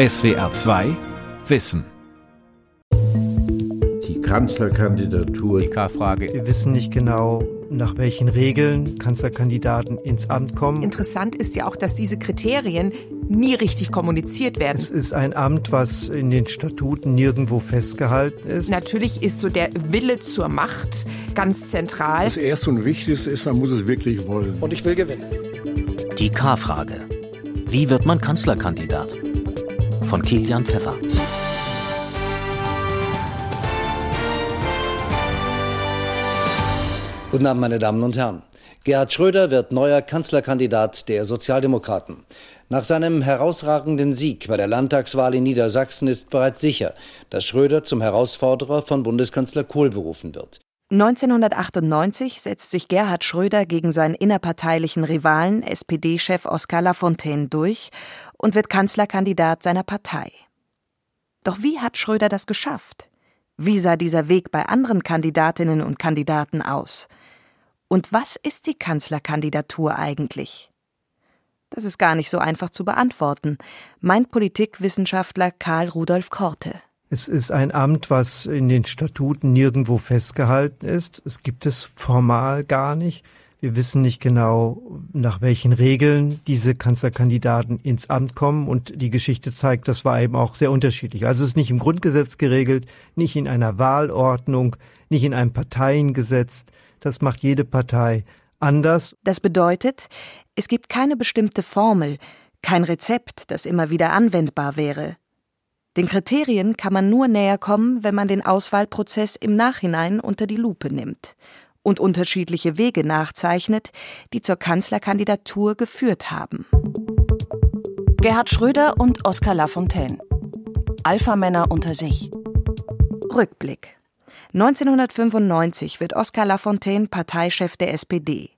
SWR 2 Wissen. Die Kanzlerkandidatur. Die K-Frage. Wir wissen nicht genau, nach welchen Regeln Kanzlerkandidaten ins Amt kommen. Interessant ist ja auch, dass diese Kriterien nie richtig kommuniziert werden. Es ist ein Amt, was in den Statuten nirgendwo festgehalten ist. Natürlich ist so der Wille zur Macht ganz zentral. Das Erste und Wichtigste ist, man muss es wirklich wollen. Und ich will gewinnen. Die K-Frage. Wie wird man Kanzlerkandidat? Von Kilian Pfeffer. Guten Abend, meine Damen und Herren. Gerhard Schröder wird neuer Kanzlerkandidat der Sozialdemokraten. Nach seinem herausragenden Sieg bei der Landtagswahl in Niedersachsen ist bereits sicher, dass Schröder zum Herausforderer von Bundeskanzler Kohl berufen wird. 1998 setzt sich Gerhard Schröder gegen seinen innerparteilichen Rivalen SPD-Chef Oskar Lafontaine durch und wird Kanzlerkandidat seiner Partei. Doch wie hat Schröder das geschafft? Wie sah dieser Weg bei anderen Kandidatinnen und Kandidaten aus? Und was ist die Kanzlerkandidatur eigentlich? Das ist gar nicht so einfach zu beantworten, meint Politikwissenschaftler Karl Rudolf Korte. Es ist ein Amt, was in den Statuten nirgendwo festgehalten ist. Es gibt es formal gar nicht. Wir wissen nicht genau, nach welchen Regeln diese Kanzlerkandidaten ins Amt kommen und die Geschichte zeigt, das war eben auch sehr unterschiedlich. Also es ist nicht im Grundgesetz geregelt, nicht in einer Wahlordnung, nicht in einem Parteiengesetz. Das macht jede Partei anders. Das bedeutet, es gibt keine bestimmte Formel, kein Rezept, das immer wieder anwendbar wäre. Den Kriterien kann man nur näher kommen, wenn man den Auswahlprozess im Nachhinein unter die Lupe nimmt und unterschiedliche Wege nachzeichnet, die zur Kanzlerkandidatur geführt haben. Gerhard Schröder und Oskar Lafontaine. Alpha-Männer unter sich. Rückblick. 1995 wird Oskar Lafontaine Parteichef der SPD.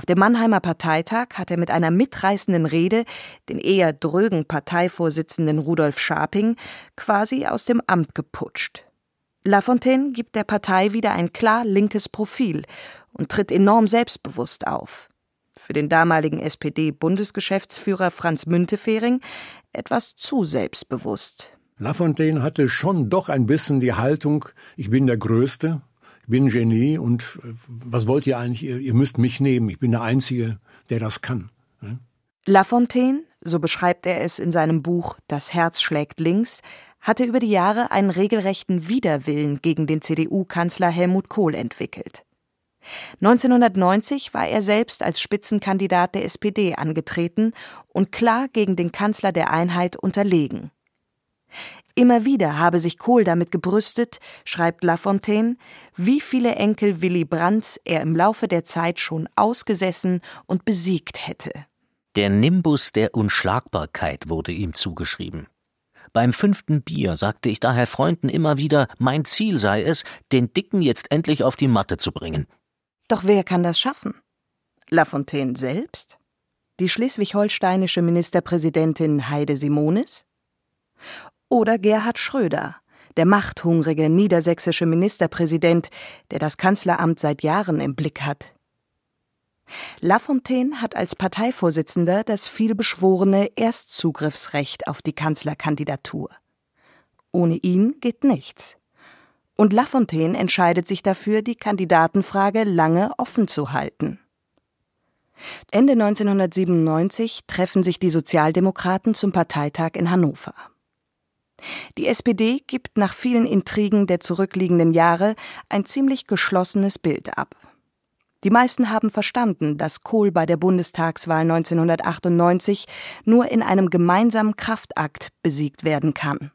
Auf dem Mannheimer Parteitag hat er mit einer mitreißenden Rede den eher drögen Parteivorsitzenden Rudolf Scharping quasi aus dem Amt geputscht. Lafontaine gibt der Partei wieder ein klar linkes Profil und tritt enorm selbstbewusst auf. Für den damaligen SPD-Bundesgeschäftsführer Franz Müntefering etwas zu selbstbewusst. Lafontaine hatte schon doch ein bisschen die Haltung, ich bin der Größte, bin Genie und äh, was wollt ihr eigentlich? Ihr, ihr müsst mich nehmen, ich bin der Einzige, der das kann. Lafontaine, so beschreibt er es in seinem Buch Das Herz schlägt links, hatte über die Jahre einen regelrechten Widerwillen gegen den CDU-Kanzler Helmut Kohl entwickelt. 1990 war er selbst als Spitzenkandidat der SPD angetreten und klar gegen den Kanzler der Einheit unterlegen. Immer wieder habe sich Kohl damit gebrüstet, schreibt Lafontaine, wie viele Enkel Willy Brandts er im Laufe der Zeit schon ausgesessen und besiegt hätte. Der Nimbus der Unschlagbarkeit wurde ihm zugeschrieben. Beim fünften Bier sagte ich daher Freunden immer wieder, mein Ziel sei es, den Dicken jetzt endlich auf die Matte zu bringen. Doch wer kann das schaffen? Lafontaine selbst? Die schleswig-holsteinische Ministerpräsidentin Heide Simonis? Oder Gerhard Schröder, der machthungrige niedersächsische Ministerpräsident, der das Kanzleramt seit Jahren im Blick hat? Lafontaine hat als Parteivorsitzender das vielbeschworene Erstzugriffsrecht auf die Kanzlerkandidatur. Ohne ihn geht nichts. Und Lafontaine entscheidet sich dafür, die Kandidatenfrage lange offen zu halten. Ende 1997 treffen sich die Sozialdemokraten zum Parteitag in Hannover. Die SPD gibt nach vielen Intrigen der zurückliegenden Jahre ein ziemlich geschlossenes Bild ab. Die meisten haben verstanden, dass Kohl bei der Bundestagswahl 1998 nur in einem gemeinsamen Kraftakt besiegt werden kann.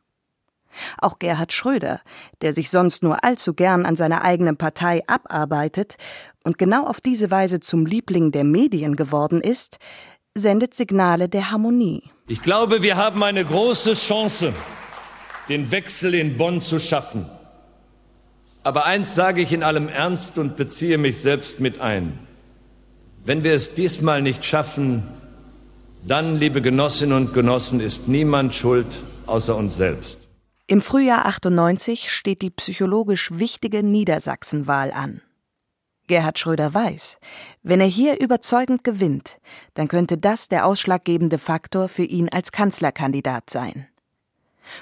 Auch Gerhard Schröder, der sich sonst nur allzu gern an seiner eigenen Partei abarbeitet und genau auf diese Weise zum Liebling der Medien geworden ist, sendet Signale der Harmonie. Ich glaube, wir haben eine große Chance, den Wechsel in Bonn zu schaffen. Aber eins sage ich in allem Ernst und beziehe mich selbst mit ein. Wenn wir es diesmal nicht schaffen, dann, liebe Genossinnen und Genossen, ist niemand schuld außer uns selbst. Im Frühjahr 98 steht die psychologisch wichtige Niedersachsenwahl an. Gerhard Schröder weiß, wenn er hier überzeugend gewinnt, dann könnte das der ausschlaggebende Faktor für ihn als Kanzlerkandidat sein.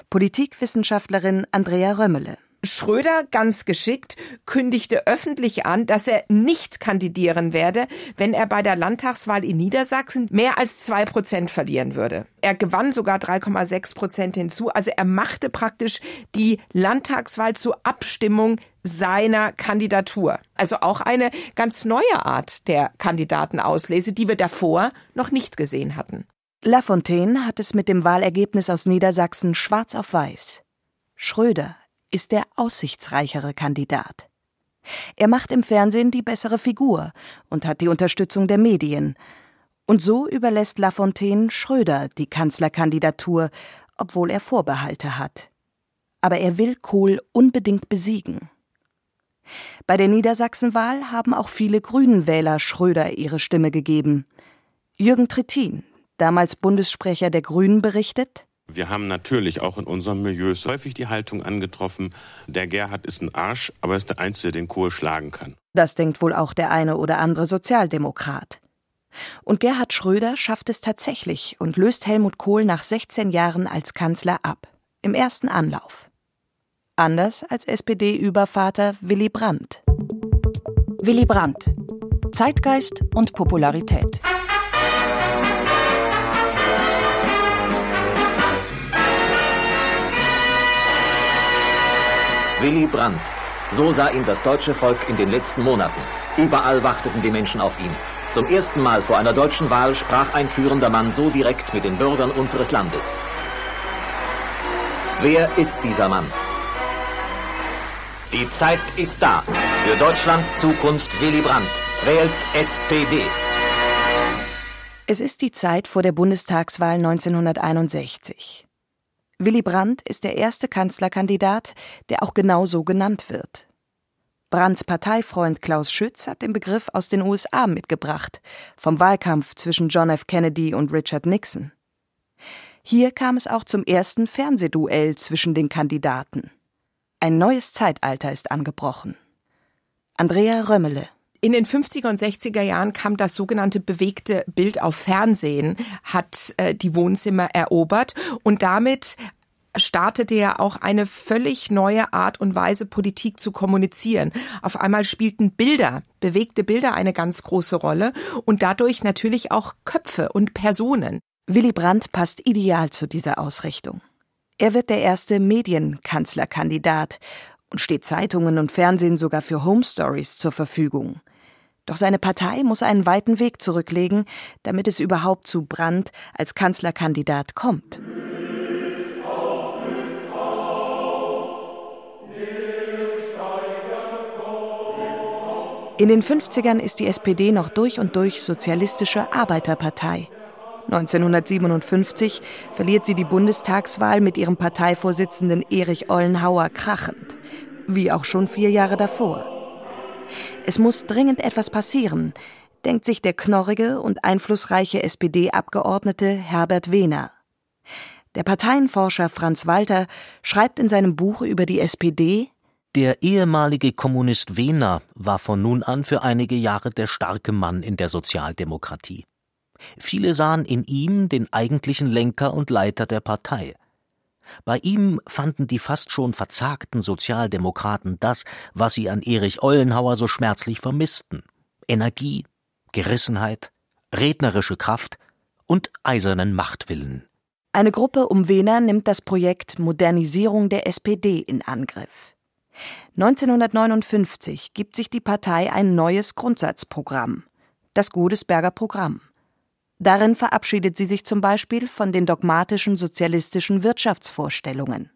Politikwissenschaftlerin Andrea Römmele. Schröder ganz geschickt kündigte öffentlich an, dass er nicht kandidieren werde, wenn er bei der Landtagswahl in Niedersachsen mehr als zwei Prozent verlieren würde. Er gewann sogar 3,6 Prozent hinzu. Also er machte praktisch die Landtagswahl zur Abstimmung seiner Kandidatur. Also auch eine ganz neue Art der Kandidatenauslese, die wir davor noch nicht gesehen hatten. Lafontaine hat es mit dem Wahlergebnis aus Niedersachsen schwarz auf weiß. Schröder ist der aussichtsreichere Kandidat. Er macht im Fernsehen die bessere Figur und hat die Unterstützung der Medien. Und so überlässt Lafontaine Schröder die Kanzlerkandidatur, obwohl er Vorbehalte hat. Aber er will Kohl unbedingt besiegen. Bei der Niedersachsenwahl haben auch viele Grünenwähler Schröder ihre Stimme gegeben. Jürgen Trittin, damals Bundessprecher der Grünen, berichtet, wir haben natürlich auch in unserem Milieu häufig die Haltung angetroffen, der Gerhard ist ein Arsch, aber ist der Einzige, den Kohl schlagen kann. Das denkt wohl auch der eine oder andere Sozialdemokrat. Und Gerhard Schröder schafft es tatsächlich und löst Helmut Kohl nach 16 Jahren als Kanzler ab. Im ersten Anlauf. Anders als SPD-Übervater Willy Brandt. Willy Brandt. Zeitgeist und Popularität. Willy Brandt. So sah ihn das deutsche Volk in den letzten Monaten. Überall warteten die Menschen auf ihn. Zum ersten Mal vor einer deutschen Wahl sprach ein führender Mann so direkt mit den Bürgern unseres Landes. Wer ist dieser Mann? Die Zeit ist da. Für Deutschlands Zukunft Willy Brandt. Wählt SPD. Es ist die Zeit vor der Bundestagswahl 1961. Willy Brandt ist der erste Kanzlerkandidat, der auch genau so genannt wird. Brandts Parteifreund Klaus Schütz hat den Begriff aus den USA mitgebracht, vom Wahlkampf zwischen John F. Kennedy und Richard Nixon. Hier kam es auch zum ersten Fernsehduell zwischen den Kandidaten. Ein neues Zeitalter ist angebrochen. Andrea Römmele in den 50er und 60er Jahren kam das sogenannte bewegte Bild auf Fernsehen, hat äh, die Wohnzimmer erobert und damit startete ja auch eine völlig neue Art und Weise, Politik zu kommunizieren. Auf einmal spielten Bilder, bewegte Bilder eine ganz große Rolle und dadurch natürlich auch Köpfe und Personen. Willy Brandt passt ideal zu dieser Ausrichtung. Er wird der erste Medienkanzlerkandidat und steht Zeitungen und Fernsehen sogar für Home Stories zur Verfügung. Doch seine Partei muss einen weiten Weg zurücklegen, damit es überhaupt zu Brandt als Kanzlerkandidat kommt. In den 50ern ist die SPD noch durch und durch sozialistische Arbeiterpartei. 1957 verliert sie die Bundestagswahl mit ihrem Parteivorsitzenden Erich Ollenhauer krachend, wie auch schon vier Jahre davor. Es muss dringend etwas passieren, denkt sich der knorrige und einflussreiche SPD-Abgeordnete Herbert Wehner. Der Parteienforscher Franz Walter schreibt in seinem Buch über die SPD Der ehemalige Kommunist Wehner war von nun an für einige Jahre der starke Mann in der Sozialdemokratie. Viele sahen in ihm den eigentlichen Lenker und Leiter der Partei. Bei ihm fanden die fast schon verzagten Sozialdemokraten das, was sie an Erich Ollenhauer so schmerzlich vermissten Energie, Gerissenheit, rednerische Kraft und eisernen Machtwillen. Eine Gruppe um Wehner nimmt das Projekt Modernisierung der SPD in Angriff. 1959 gibt sich die Partei ein neues Grundsatzprogramm, das Godesberger Programm. Darin verabschiedet sie sich zum Beispiel von den dogmatischen sozialistischen Wirtschaftsvorstellungen.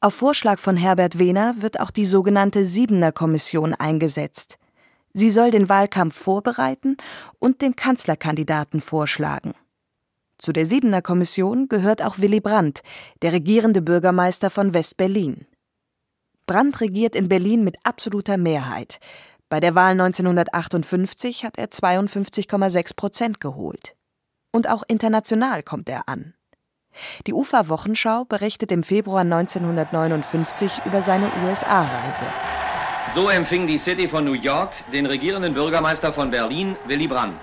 Auf Vorschlag von Herbert Wehner wird auch die sogenannte Siebener Kommission eingesetzt. Sie soll den Wahlkampf vorbereiten und den Kanzlerkandidaten vorschlagen. Zu der Siebener Kommission gehört auch Willy Brandt, der regierende Bürgermeister von West-Berlin. Brandt regiert in Berlin mit absoluter Mehrheit. Bei der Wahl 1958 hat er 52,6 Prozent geholt. Und auch international kommt er an. Die UFA-Wochenschau berichtet im Februar 1959 über seine USA-Reise. So empfing die City von New York den regierenden Bürgermeister von Berlin, Willy Brandt.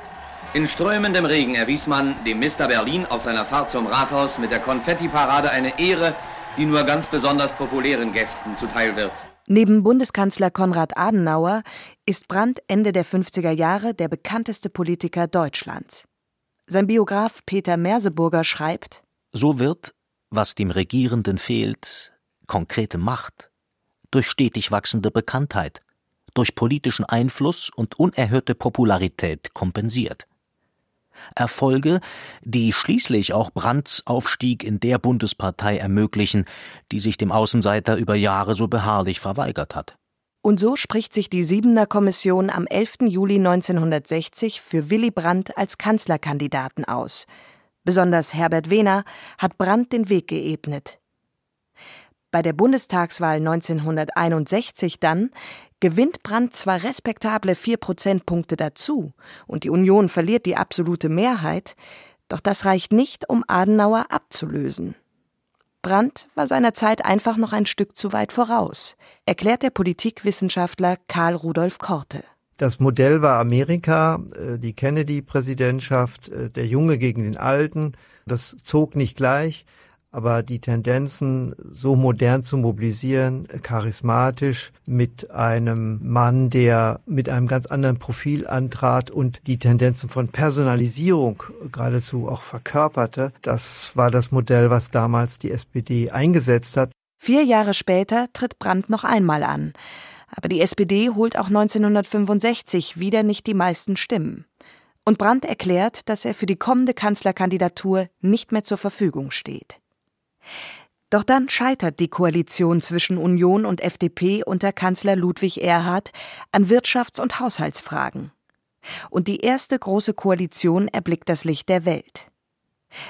In strömendem Regen erwies man dem Mr. Berlin auf seiner Fahrt zum Rathaus mit der Konfetti-Parade eine Ehre, die nur ganz besonders populären Gästen zuteil wird. Neben Bundeskanzler Konrad Adenauer ist Brandt Ende der 50er Jahre der bekannteste Politiker Deutschlands. Sein Biograf Peter Merseburger schreibt: So wird, was dem Regierenden fehlt, konkrete Macht, durch stetig wachsende Bekanntheit, durch politischen Einfluss und unerhörte Popularität kompensiert. Erfolge, die schließlich auch Brandts Aufstieg in der Bundespartei ermöglichen, die sich dem Außenseiter über Jahre so beharrlich verweigert hat. Und so spricht sich die Siebener Kommission am 11. Juli 1960 für Willy Brandt als Kanzlerkandidaten aus. Besonders Herbert Wehner hat Brandt den Weg geebnet. Bei der Bundestagswahl 1961 dann gewinnt Brandt zwar respektable vier Prozentpunkte dazu und die Union verliert die absolute Mehrheit, doch das reicht nicht, um Adenauer abzulösen. Brandt war seiner Zeit einfach noch ein Stück zu weit voraus, erklärt der Politikwissenschaftler Karl Rudolf Korte. Das Modell war Amerika, äh, die Kennedy-Präsidentschaft, äh, der Junge gegen den Alten. Das zog nicht gleich aber die Tendenzen, so modern zu mobilisieren, charismatisch, mit einem Mann, der mit einem ganz anderen Profil antrat und die Tendenzen von Personalisierung geradezu auch verkörperte, das war das Modell, was damals die SPD eingesetzt hat. Vier Jahre später tritt Brandt noch einmal an. Aber die SPD holt auch 1965 wieder nicht die meisten Stimmen. Und Brandt erklärt, dass er für die kommende Kanzlerkandidatur nicht mehr zur Verfügung steht. Doch dann scheitert die Koalition zwischen Union und FDP unter Kanzler Ludwig Erhard an Wirtschafts- und Haushaltsfragen. Und die erste große Koalition erblickt das Licht der Welt.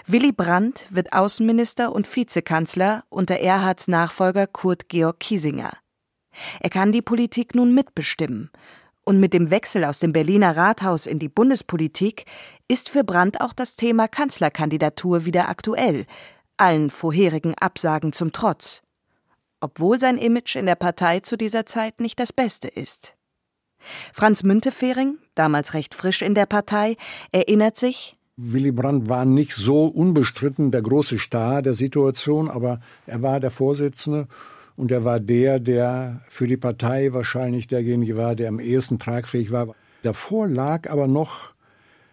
Willy Brandt wird Außenminister und Vizekanzler unter Erhards Nachfolger Kurt Georg Kiesinger. Er kann die Politik nun mitbestimmen. Und mit dem Wechsel aus dem Berliner Rathaus in die Bundespolitik ist für Brandt auch das Thema Kanzlerkandidatur wieder aktuell, allen vorherigen Absagen zum Trotz, obwohl sein Image in der Partei zu dieser Zeit nicht das beste ist. Franz Müntefering, damals recht frisch in der Partei, erinnert sich, Willy Brandt war nicht so unbestritten der große Star der Situation, aber er war der Vorsitzende und er war der, der für die Partei wahrscheinlich derjenige war, der am ehesten tragfähig war. Davor lag aber noch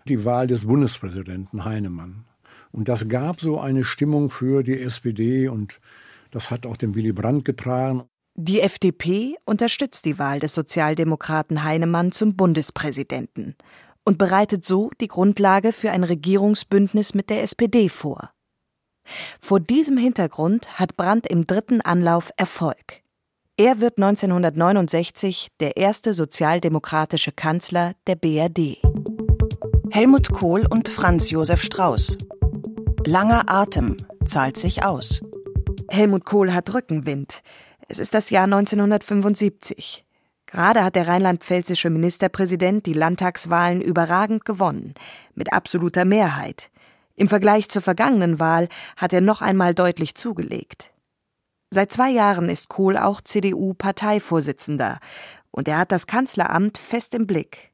die Wahl des Bundespräsidenten Heinemann. Und das gab so eine Stimmung für die SPD und das hat auch dem Willy Brandt getragen. Die FDP unterstützt die Wahl des Sozialdemokraten Heinemann zum Bundespräsidenten und bereitet so die Grundlage für ein Regierungsbündnis mit der SPD vor. Vor diesem Hintergrund hat Brandt im dritten Anlauf Erfolg. Er wird 1969 der erste sozialdemokratische Kanzler der BRD. Helmut Kohl und Franz Josef Strauß Langer Atem zahlt sich aus. Helmut Kohl hat Rückenwind. Es ist das Jahr 1975. Gerade hat der rheinland-pfälzische Ministerpräsident die Landtagswahlen überragend gewonnen, mit absoluter Mehrheit. Im Vergleich zur vergangenen Wahl hat er noch einmal deutlich zugelegt. Seit zwei Jahren ist Kohl auch CDU-Parteivorsitzender und er hat das Kanzleramt fest im Blick.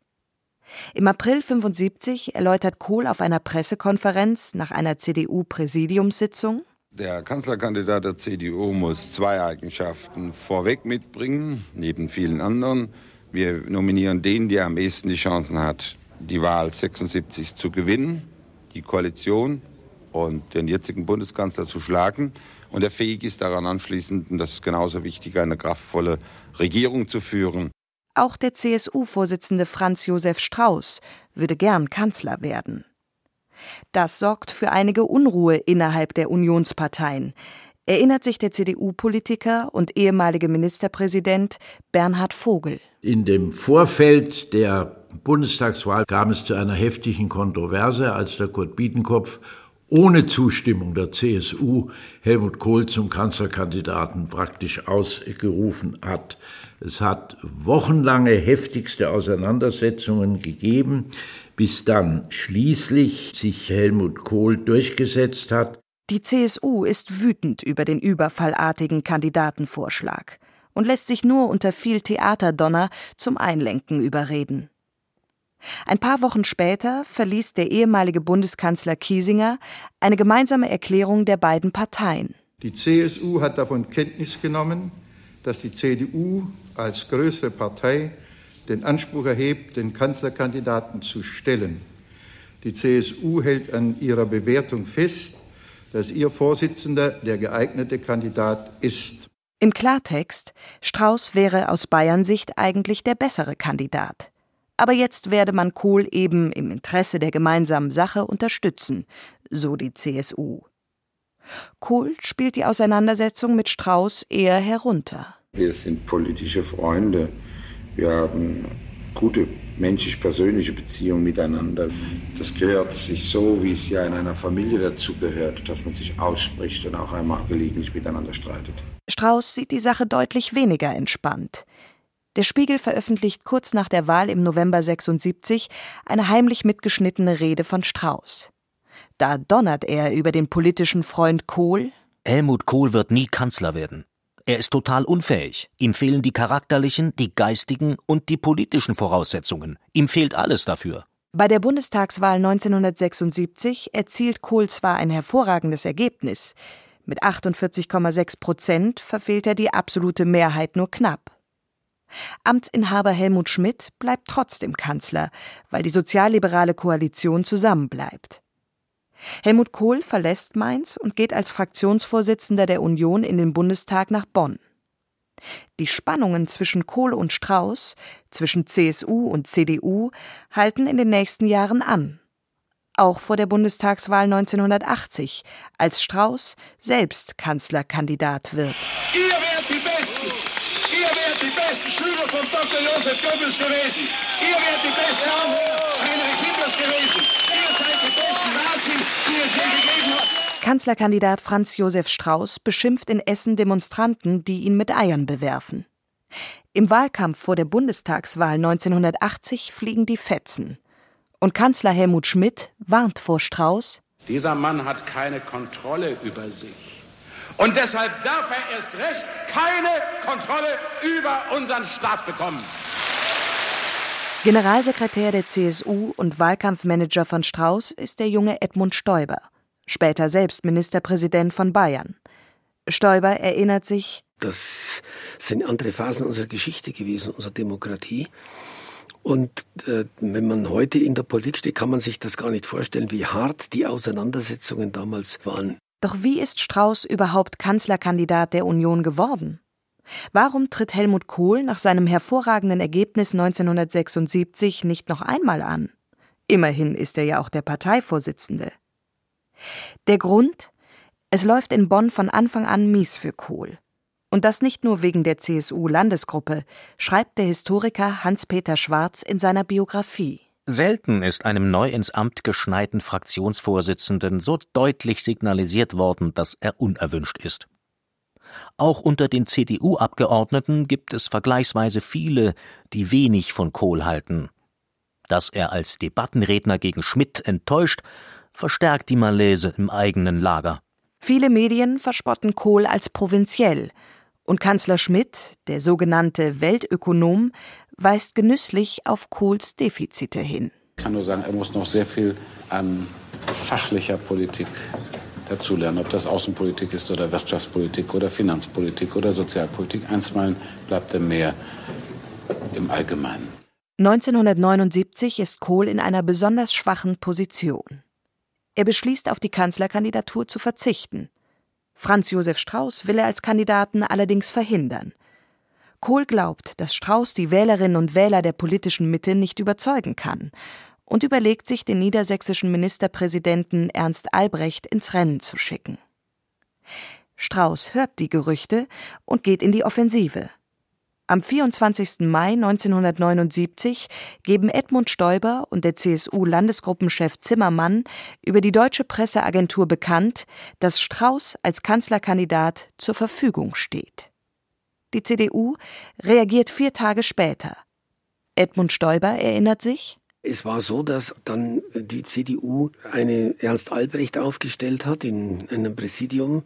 Im April 75 erläutert Kohl auf einer Pressekonferenz nach einer CDU-Präsidiumssitzung, der Kanzlerkandidat der CDU muss zwei Eigenschaften vorweg mitbringen, neben vielen anderen. Wir nominieren den, der am ehesten die Chancen hat, die Wahl 76 zu gewinnen, die Koalition und den jetzigen Bundeskanzler zu schlagen und der fähig ist daran anschließend, und das ist genauso wichtig, eine kraftvolle Regierung zu führen. Auch der CSU-Vorsitzende Franz Josef Strauß würde gern Kanzler werden. Das sorgt für einige Unruhe innerhalb der Unionsparteien, erinnert sich der CDU-Politiker und ehemalige Ministerpräsident Bernhard Vogel. In dem Vorfeld der Bundestagswahl kam es zu einer heftigen Kontroverse, als der Kurt Biedenkopf ohne Zustimmung der CSU Helmut Kohl zum Kanzlerkandidaten praktisch ausgerufen hat. Es hat wochenlange heftigste Auseinandersetzungen gegeben, bis dann schließlich sich Helmut Kohl durchgesetzt hat. Die CSU ist wütend über den überfallartigen Kandidatenvorschlag und lässt sich nur unter viel Theaterdonner zum Einlenken überreden. Ein paar Wochen später verließ der ehemalige Bundeskanzler Kiesinger eine gemeinsame Erklärung der beiden Parteien. Die CSU hat davon Kenntnis genommen, dass die CDU als größere Partei den Anspruch erhebt, den Kanzlerkandidaten zu stellen. Die CSU hält an ihrer Bewertung fest, dass ihr Vorsitzender der geeignete Kandidat ist. Im Klartext, Strauß wäre aus Bayern Sicht eigentlich der bessere Kandidat. Aber jetzt werde man Kohl eben im Interesse der gemeinsamen Sache unterstützen, so die CSU. Kohl spielt die Auseinandersetzung mit Strauß eher herunter. Wir sind politische Freunde. Wir haben gute menschlich-persönliche Beziehungen miteinander. Das gehört sich so, wie es ja in einer Familie dazu gehört, dass man sich ausspricht und auch einmal gelegentlich miteinander streitet. Strauß sieht die Sache deutlich weniger entspannt. Der Spiegel veröffentlicht kurz nach der Wahl im November 76 eine heimlich mitgeschnittene Rede von Strauß. Da donnert er über den politischen Freund Kohl. Helmut Kohl wird nie Kanzler werden. Er ist total unfähig. Ihm fehlen die charakterlichen, die geistigen und die politischen Voraussetzungen. Ihm fehlt alles dafür. Bei der Bundestagswahl 1976 erzielt Kohl zwar ein hervorragendes Ergebnis. Mit 48,6 Prozent verfehlt er die absolute Mehrheit nur knapp. Amtsinhaber Helmut Schmidt bleibt trotzdem Kanzler, weil die sozialliberale Koalition zusammenbleibt. Helmut Kohl verlässt Mainz und geht als Fraktionsvorsitzender der Union in den Bundestag nach Bonn. Die Spannungen zwischen Kohl und Strauß, zwischen CSU und CDU halten in den nächsten Jahren an. Auch vor der Bundestagswahl 1980, als Strauß selbst Kanzlerkandidat wird. Ihr werdet die Besten! Ihr werdet die besten Schüler von Dr. Josef Goebbels gewesen! Ihr werdet die besten Anhänger Heinrich Hitlers gewesen! Ihr seid die besten Es je gegeben hat! Kanzlerkandidat Franz Josef Strauß beschimpft in Essen Demonstranten, die ihn mit Eiern bewerfen. Im Wahlkampf vor der Bundestagswahl 1980 fliegen die Fetzen. Und Kanzler Helmut Schmidt warnt vor Strauß. Dieser Mann hat keine Kontrolle über sich. Und deshalb darf er erst recht keine Kontrolle über unseren Staat bekommen. Generalsekretär der CSU und Wahlkampfmanager von Strauß ist der junge Edmund Stoiber, später selbst Ministerpräsident von Bayern. Stoiber erinnert sich, das sind andere Phasen unserer Geschichte gewesen, unserer Demokratie. Und äh, wenn man heute in der Politik steht, kann man sich das gar nicht vorstellen, wie hart die Auseinandersetzungen damals waren. Doch wie ist Strauß überhaupt Kanzlerkandidat der Union geworden? Warum tritt Helmut Kohl nach seinem hervorragenden Ergebnis 1976 nicht noch einmal an? Immerhin ist er ja auch der Parteivorsitzende. Der Grund? Es läuft in Bonn von Anfang an mies für Kohl. Und das nicht nur wegen der CSU-Landesgruppe, schreibt der Historiker Hans-Peter Schwarz in seiner Biografie. Selten ist einem neu ins Amt geschneiten Fraktionsvorsitzenden so deutlich signalisiert worden, dass er unerwünscht ist. Auch unter den CDU-Abgeordneten gibt es vergleichsweise viele, die wenig von Kohl halten. Dass er als Debattenredner gegen Schmidt enttäuscht, verstärkt die Malaise im eigenen Lager. Viele Medien verspotten Kohl als provinziell, und Kanzler Schmidt, der sogenannte Weltökonom, weist genüsslich auf Kohls Defizite hin. Ich kann nur sagen, er muss noch sehr viel an fachlicher Politik dazulernen, ob das Außenpolitik ist oder Wirtschaftspolitik oder Finanzpolitik oder Sozialpolitik. Einstweilen bleibt er mehr im Allgemeinen. 1979 ist Kohl in einer besonders schwachen Position. Er beschließt, auf die Kanzlerkandidatur zu verzichten. Franz Josef Strauß will er als Kandidaten allerdings verhindern. Kohl glaubt, dass Strauß die Wählerinnen und Wähler der politischen Mitte nicht überzeugen kann und überlegt sich, den niedersächsischen Ministerpräsidenten Ernst Albrecht ins Rennen zu schicken. Strauß hört die Gerüchte und geht in die Offensive. Am 24. Mai 1979 geben Edmund Stoiber und der CSU-Landesgruppenchef Zimmermann über die deutsche Presseagentur bekannt, dass Strauß als Kanzlerkandidat zur Verfügung steht. Die CDU reagiert vier Tage später. Edmund Stoiber erinnert sich, es war so, dass dann die CDU eine Ernst Albrecht aufgestellt hat in einem Präsidium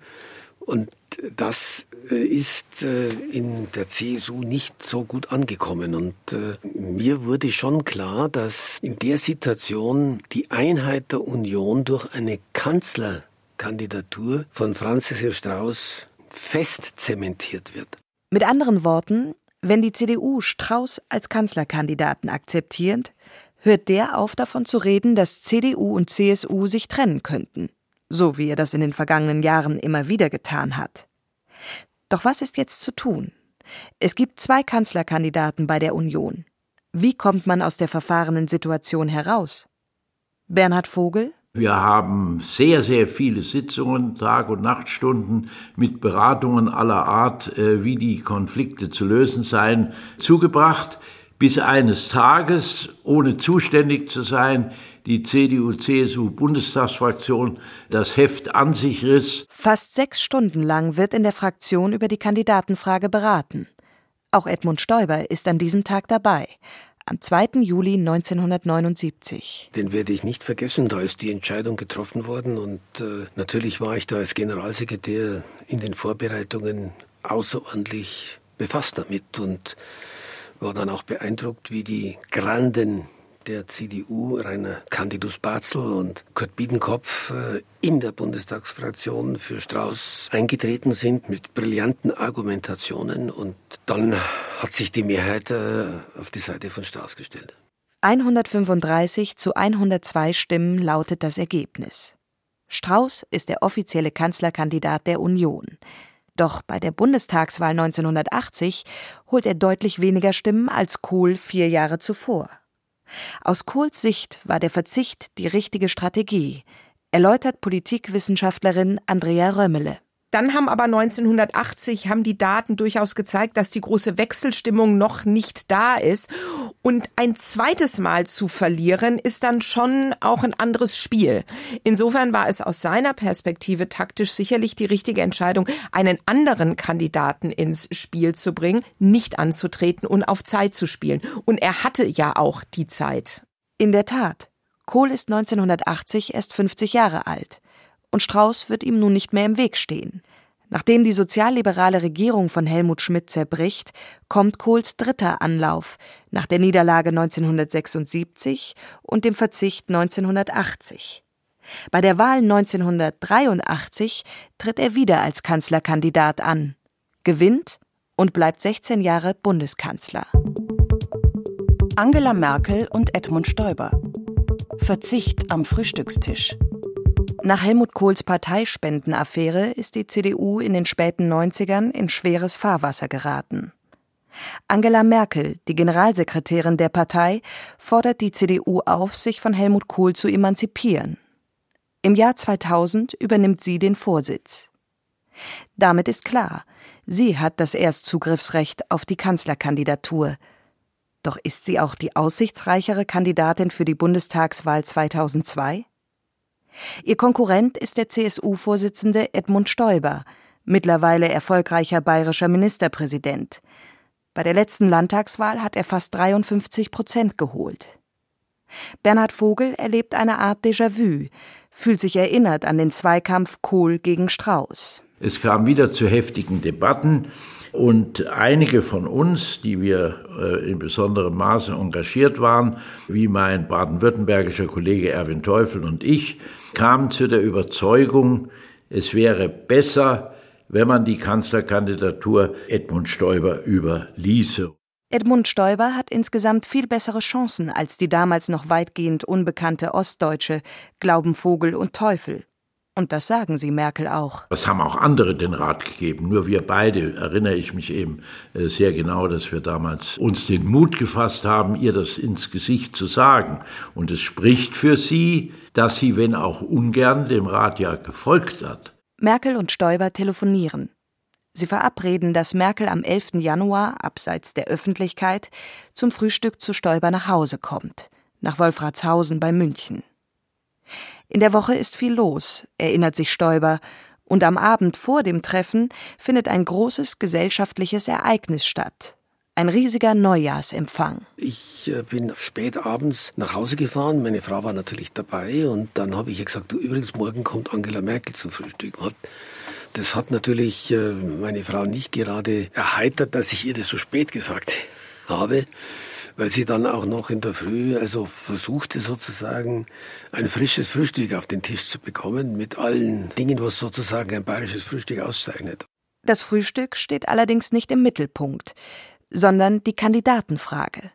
Und das äh, ist äh, in der CSU nicht so gut angekommen. Und äh, mir wurde schon klar, dass in der Situation die Einheit der Union durch eine Kanzlerkandidatur von Franz Josef Strauß fest zementiert wird. Mit anderen Worten, wenn die CDU Strauß als Kanzlerkandidaten akzeptiert, hört der auf davon zu reden, dass CDU und CSU sich trennen könnten, so wie er das in den vergangenen Jahren immer wieder getan hat. Doch was ist jetzt zu tun? Es gibt zwei Kanzlerkandidaten bei der Union. Wie kommt man aus der verfahrenen Situation heraus? Bernhard Vogel wir haben sehr, sehr viele Sitzungen, Tag- und Nachtstunden mit Beratungen aller Art, äh, wie die Konflikte zu lösen seien, zugebracht, bis eines Tages, ohne zuständig zu sein, die CDU-CSU-Bundestagsfraktion das Heft an sich riss. Fast sechs Stunden lang wird in der Fraktion über die Kandidatenfrage beraten. Auch Edmund Stoiber ist an diesem Tag dabei am 2. Juli 1979. Den werde ich nicht vergessen, da ist die Entscheidung getroffen worden und äh, natürlich war ich da als Generalsekretär in den Vorbereitungen außerordentlich befasst damit und war dann auch beeindruckt, wie die Granden der CDU, Rainer Candidus Barzel und Kurt Biedenkopf, äh, in der Bundestagsfraktion für Strauß eingetreten sind mit brillanten Argumentationen und dann hat sich die Mehrheit äh, auf die Seite von Strauß gestellt. 135 zu 102 Stimmen lautet das Ergebnis. Strauß ist der offizielle Kanzlerkandidat der Union. Doch bei der Bundestagswahl 1980 holt er deutlich weniger Stimmen als Kohl vier Jahre zuvor. Aus Kohls Sicht war der Verzicht die richtige Strategie, erläutert Politikwissenschaftlerin Andrea Römmele. Dann haben aber 1980 haben die Daten durchaus gezeigt, dass die große Wechselstimmung noch nicht da ist. Und ein zweites Mal zu verlieren ist dann schon auch ein anderes Spiel. Insofern war es aus seiner Perspektive taktisch sicherlich die richtige Entscheidung, einen anderen Kandidaten ins Spiel zu bringen, nicht anzutreten und auf Zeit zu spielen. Und er hatte ja auch die Zeit. In der Tat. Kohl ist 1980 erst 50 Jahre alt und Strauß wird ihm nun nicht mehr im Weg stehen. Nachdem die sozialliberale Regierung von Helmut Schmidt zerbricht, kommt Kohls dritter Anlauf nach der Niederlage 1976 und dem Verzicht 1980. Bei der Wahl 1983 tritt er wieder als Kanzlerkandidat an, gewinnt und bleibt 16 Jahre Bundeskanzler. Angela Merkel und Edmund Stoiber. Verzicht am Frühstückstisch. Nach Helmut Kohls Parteispendenaffäre ist die CDU in den späten 90ern in schweres Fahrwasser geraten. Angela Merkel, die Generalsekretärin der Partei, fordert die CDU auf, sich von Helmut Kohl zu emanzipieren. Im Jahr 2000 übernimmt sie den Vorsitz. Damit ist klar, sie hat das Erstzugriffsrecht auf die Kanzlerkandidatur. Doch ist sie auch die aussichtsreichere Kandidatin für die Bundestagswahl 2002? Ihr Konkurrent ist der CSU-Vorsitzende Edmund Stoiber, mittlerweile erfolgreicher bayerischer Ministerpräsident. Bei der letzten Landtagswahl hat er fast 53 Prozent geholt. Bernhard Vogel erlebt eine Art Déjà-vu, fühlt sich erinnert an den Zweikampf Kohl gegen Strauß. Es kam wieder zu heftigen Debatten. Und einige von uns, die wir äh, in besonderem Maße engagiert waren, wie mein baden-württembergischer Kollege Erwin Teufel und ich, kamen zu der Überzeugung, es wäre besser, wenn man die Kanzlerkandidatur Edmund Stoiber überließe. Edmund Stoiber hat insgesamt viel bessere Chancen als die damals noch weitgehend unbekannte Ostdeutsche Glauben Vogel und Teufel. Und das sagen Sie Merkel auch. Das haben auch andere den Rat gegeben. Nur wir beide, erinnere ich mich eben äh, sehr genau, dass wir damals uns den Mut gefasst haben, ihr das ins Gesicht zu sagen. Und es spricht für sie, dass sie, wenn auch ungern, dem Rat ja gefolgt hat. Merkel und Stoiber telefonieren. Sie verabreden, dass Merkel am 11. Januar, abseits der Öffentlichkeit, zum Frühstück zu Stoiber nach Hause kommt, nach Wolfratshausen bei München. In der Woche ist viel los, erinnert sich Stoiber, und am Abend vor dem Treffen findet ein großes gesellschaftliches Ereignis statt. Ein riesiger Neujahrsempfang. Ich äh, bin spät abends nach Hause gefahren. Meine Frau war natürlich dabei. Und dann habe ich ihr gesagt, du, übrigens, morgen kommt Angela Merkel zum Frühstück. Das hat natürlich äh, meine Frau nicht gerade erheitert, dass ich ihr das so spät gesagt habe weil sie dann auch noch in der Früh also versuchte sozusagen ein frisches Frühstück auf den Tisch zu bekommen mit allen Dingen, was sozusagen ein bayerisches Frühstück auszeichnet. Das Frühstück steht allerdings nicht im Mittelpunkt, sondern die Kandidatenfrage.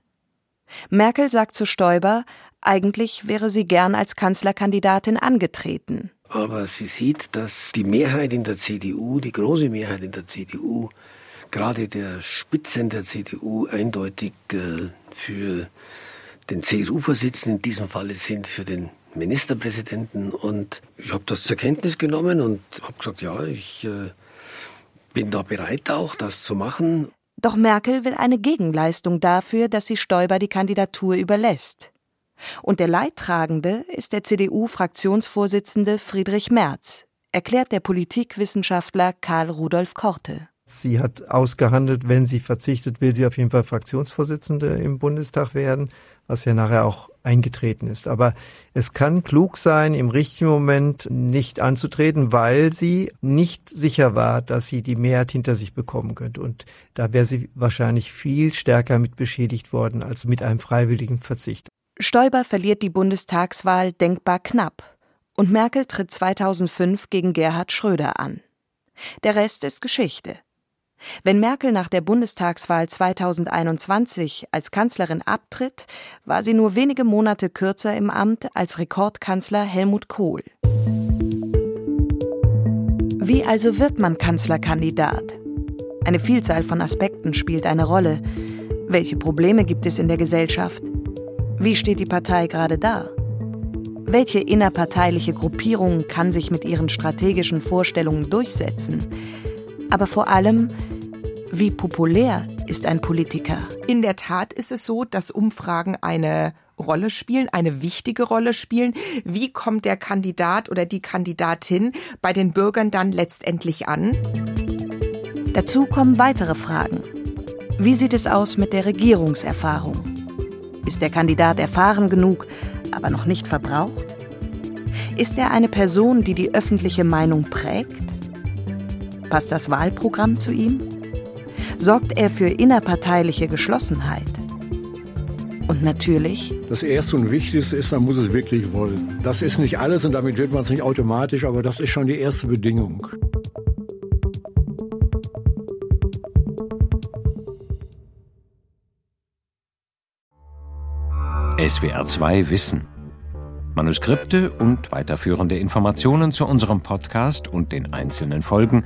Merkel sagt zu Stoiber, eigentlich wäre sie gern als Kanzlerkandidatin angetreten. Aber sie sieht, dass die Mehrheit in der CDU, die große Mehrheit in der CDU, gerade der Spitzen der CDU eindeutig äh, für den CSU-Vorsitzenden, in diesem Falle sind für den Ministerpräsidenten. Und ich habe das zur Kenntnis genommen und habe gesagt, ja, ich äh, bin da bereit auch, das zu machen. Doch Merkel will eine Gegenleistung dafür, dass sie Stoiber die Kandidatur überlässt. Und der Leidtragende ist der CDU-Fraktionsvorsitzende Friedrich Merz, erklärt der Politikwissenschaftler Karl Rudolf Korte. Sie hat ausgehandelt, wenn sie verzichtet, will sie auf jeden Fall Fraktionsvorsitzende im Bundestag werden, was ja nachher auch eingetreten ist. Aber es kann klug sein, im richtigen Moment nicht anzutreten, weil sie nicht sicher war, dass sie die Mehrheit hinter sich bekommen könnte. Und da wäre sie wahrscheinlich viel stärker mit beschädigt worden, als mit einem freiwilligen Verzicht. Stoiber verliert die Bundestagswahl denkbar knapp. Und Merkel tritt 2005 gegen Gerhard Schröder an. Der Rest ist Geschichte. Wenn Merkel nach der Bundestagswahl 2021 als Kanzlerin abtritt, war sie nur wenige Monate kürzer im Amt als Rekordkanzler Helmut Kohl. Wie also wird man Kanzlerkandidat? Eine Vielzahl von Aspekten spielt eine Rolle. Welche Probleme gibt es in der Gesellschaft? Wie steht die Partei gerade da? Welche innerparteiliche Gruppierung kann sich mit ihren strategischen Vorstellungen durchsetzen? Aber vor allem, wie populär ist ein Politiker? In der Tat ist es so, dass Umfragen eine Rolle spielen, eine wichtige Rolle spielen. Wie kommt der Kandidat oder die Kandidatin bei den Bürgern dann letztendlich an? Dazu kommen weitere Fragen. Wie sieht es aus mit der Regierungserfahrung? Ist der Kandidat erfahren genug, aber noch nicht verbraucht? Ist er eine Person, die die öffentliche Meinung prägt? Passt das Wahlprogramm zu ihm? Sorgt er für innerparteiliche Geschlossenheit? Und natürlich. Das Erste und Wichtigste ist, man muss es wirklich wollen. Das ist nicht alles und damit wird man es nicht automatisch, aber das ist schon die erste Bedingung. SWR 2 Wissen. Manuskripte und weiterführende Informationen zu unserem Podcast und den einzelnen Folgen